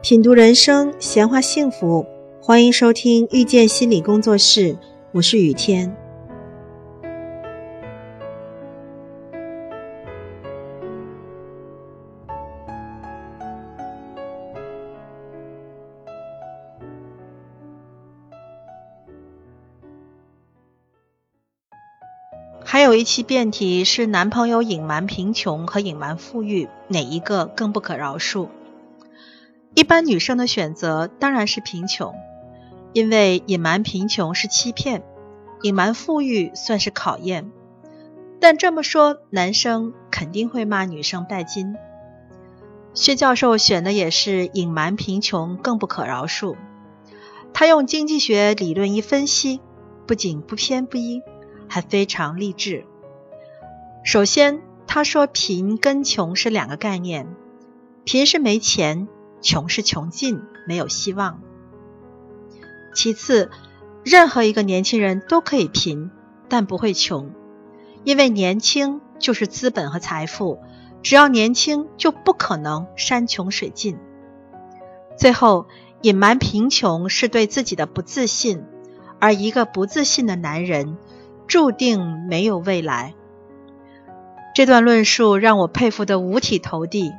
品读人生，闲话幸福，欢迎收听遇见心理工作室，我是雨天。还有一期辩题是男朋友隐瞒贫穷和隐瞒富裕，哪一个更不可饶恕？一般女生的选择当然是贫穷，因为隐瞒贫穷是欺骗，隐瞒富裕算是考验。但这么说，男生肯定会骂女生拜金。薛教授选的也是隐瞒贫穷更不可饶恕。他用经济学理论一分析，不仅不偏不倚。还非常励志。首先，他说贫跟穷是两个概念，贫是没钱，穷是穷尽，没有希望。其次，任何一个年轻人都可以贫，但不会穷，因为年轻就是资本和财富，只要年轻就不可能山穷水尽。最后，隐瞒贫穷是对自己的不自信，而一个不自信的男人。注定没有未来。这段论述让我佩服得五体投地，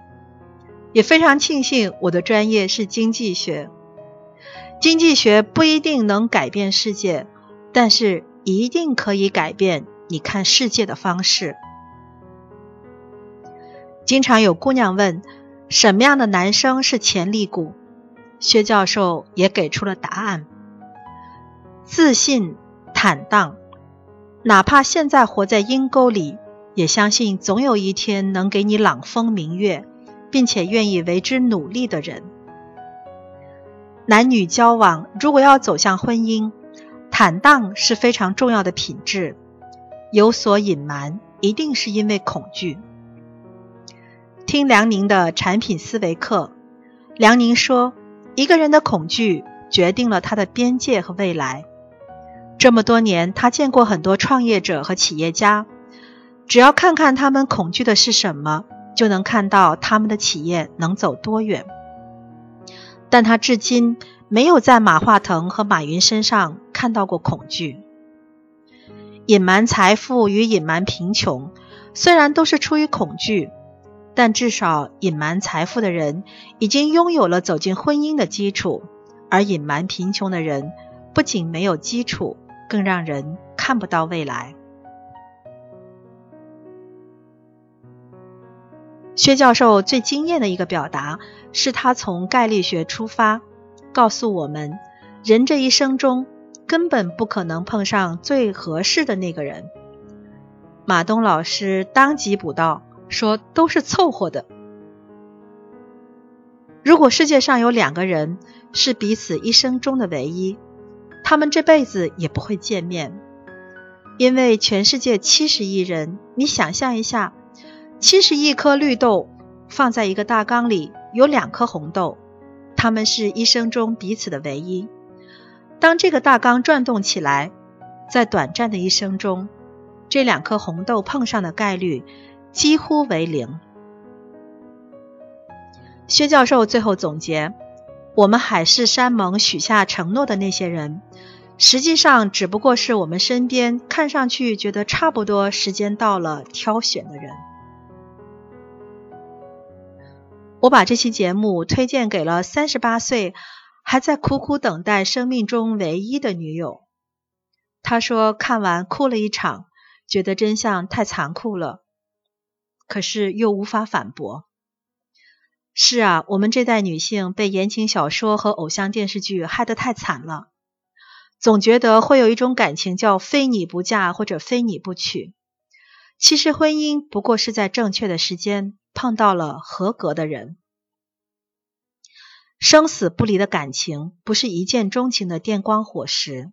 也非常庆幸我的专业是经济学。经济学不一定能改变世界，但是一定可以改变你看世界的方式。经常有姑娘问，什么样的男生是潜力股？薛教授也给出了答案：自信、坦荡。哪怕现在活在阴沟里，也相信总有一天能给你朗风明月，并且愿意为之努力的人。男女交往如果要走向婚姻，坦荡是非常重要的品质。有所隐瞒，一定是因为恐惧。听梁宁的产品思维课，梁宁说，一个人的恐惧决定了他的边界和未来。这么多年，他见过很多创业者和企业家，只要看看他们恐惧的是什么，就能看到他们的企业能走多远。但他至今没有在马化腾和马云身上看到过恐惧。隐瞒财富与隐瞒贫穷，虽然都是出于恐惧，但至少隐瞒财富的人已经拥有了走进婚姻的基础，而隐瞒贫穷的人不仅没有基础。更让人看不到未来。薛教授最惊艳的一个表达，是他从概率学出发，告诉我们，人这一生中根本不可能碰上最合适的那个人。马东老师当即补道，说都是凑合的。如果世界上有两个人是彼此一生中的唯一。他们这辈子也不会见面，因为全世界七十亿人，你想象一下，七十亿颗绿豆放在一个大缸里，有两颗红豆，他们是一生中彼此的唯一。当这个大缸转动起来，在短暂的一生中，这两颗红豆碰上的概率几乎为零。薛教授最后总结。我们海誓山盟许下承诺的那些人，实际上只不过是我们身边看上去觉得差不多时间到了挑选的人。我把这期节目推荐给了三十八岁还在苦苦等待生命中唯一的女友。他说看完哭了一场，觉得真相太残酷了，可是又无法反驳。是啊，我们这代女性被言情小说和偶像电视剧害得太惨了，总觉得会有一种感情叫“非你不嫁”或者“非你不娶”。其实婚姻不过是在正确的时间碰到了合格的人。生死不离的感情不是一见钟情的电光火石，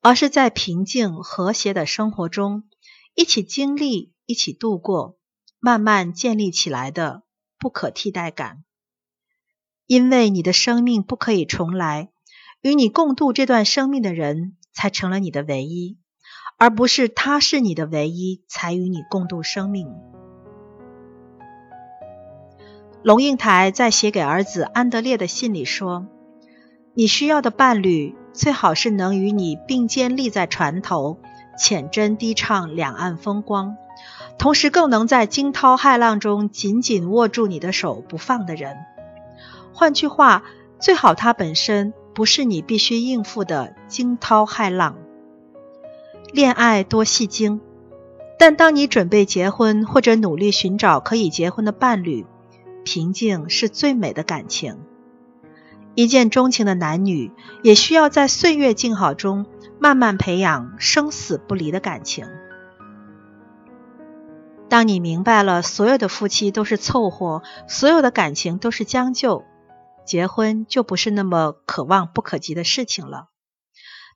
而是在平静和谐的生活中一起经历、一起度过，慢慢建立起来的。不可替代感，因为你的生命不可以重来，与你共度这段生命的人才成了你的唯一，而不是他是你的唯一才与你共度生命。龙应台在写给儿子安德烈的信里说：“你需要的伴侣最好是能与你并肩立在船头，浅斟低唱两岸风光，同时更能在惊涛骇浪中紧紧握住你的手不放的人。换句话，最好他本身不是你必须应付的惊涛骇浪。恋爱多戏精，但当你准备结婚或者努力寻找可以结婚的伴侣。”平静是最美的感情。一见钟情的男女，也需要在岁月静好中慢慢培养生死不离的感情。当你明白了所有的夫妻都是凑合，所有的感情都是将就，结婚就不是那么可望不可及的事情了。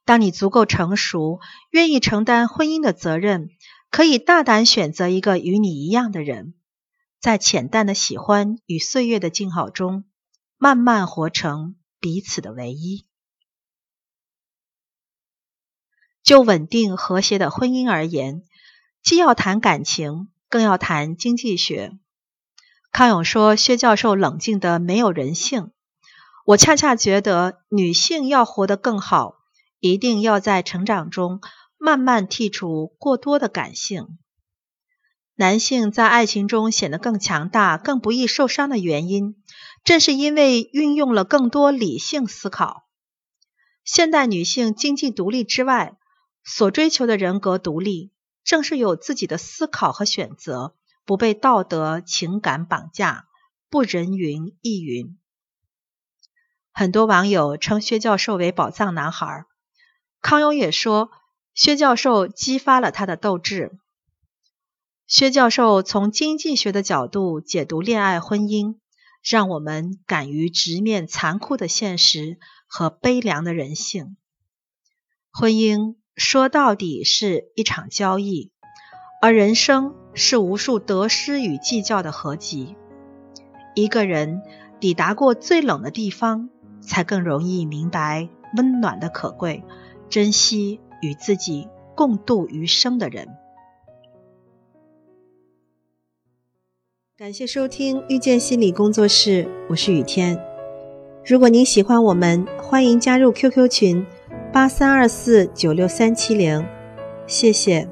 当你足够成熟，愿意承担婚姻的责任，可以大胆选择一个与你一样的人。在浅淡的喜欢与岁月的静好中，慢慢活成彼此的唯一。就稳定和谐的婚姻而言，既要谈感情，更要谈经济学。康永说：“薛教授冷静的没有人性。”我恰恰觉得，女性要活得更好，一定要在成长中慢慢剔除过多的感性。男性在爱情中显得更强大、更不易受伤的原因，正是因为运用了更多理性思考。现代女性经济独立之外，所追求的人格独立，正是有自己的思考和选择，不被道德情感绑架，不人云亦云。很多网友称薛教授为“宝藏男孩”，康永也说，薛教授激发了他的斗志。薛教授从经济学的角度解读恋爱婚姻，让我们敢于直面残酷的现实和悲凉的人性。婚姻说到底是一场交易，而人生是无数得失与计较的合集。一个人抵达过最冷的地方，才更容易明白温暖的可贵，珍惜与自己共度余生的人。感谢收听遇见心理工作室，我是雨天。如果您喜欢我们，欢迎加入 QQ 群八三二四九六三七零，谢谢。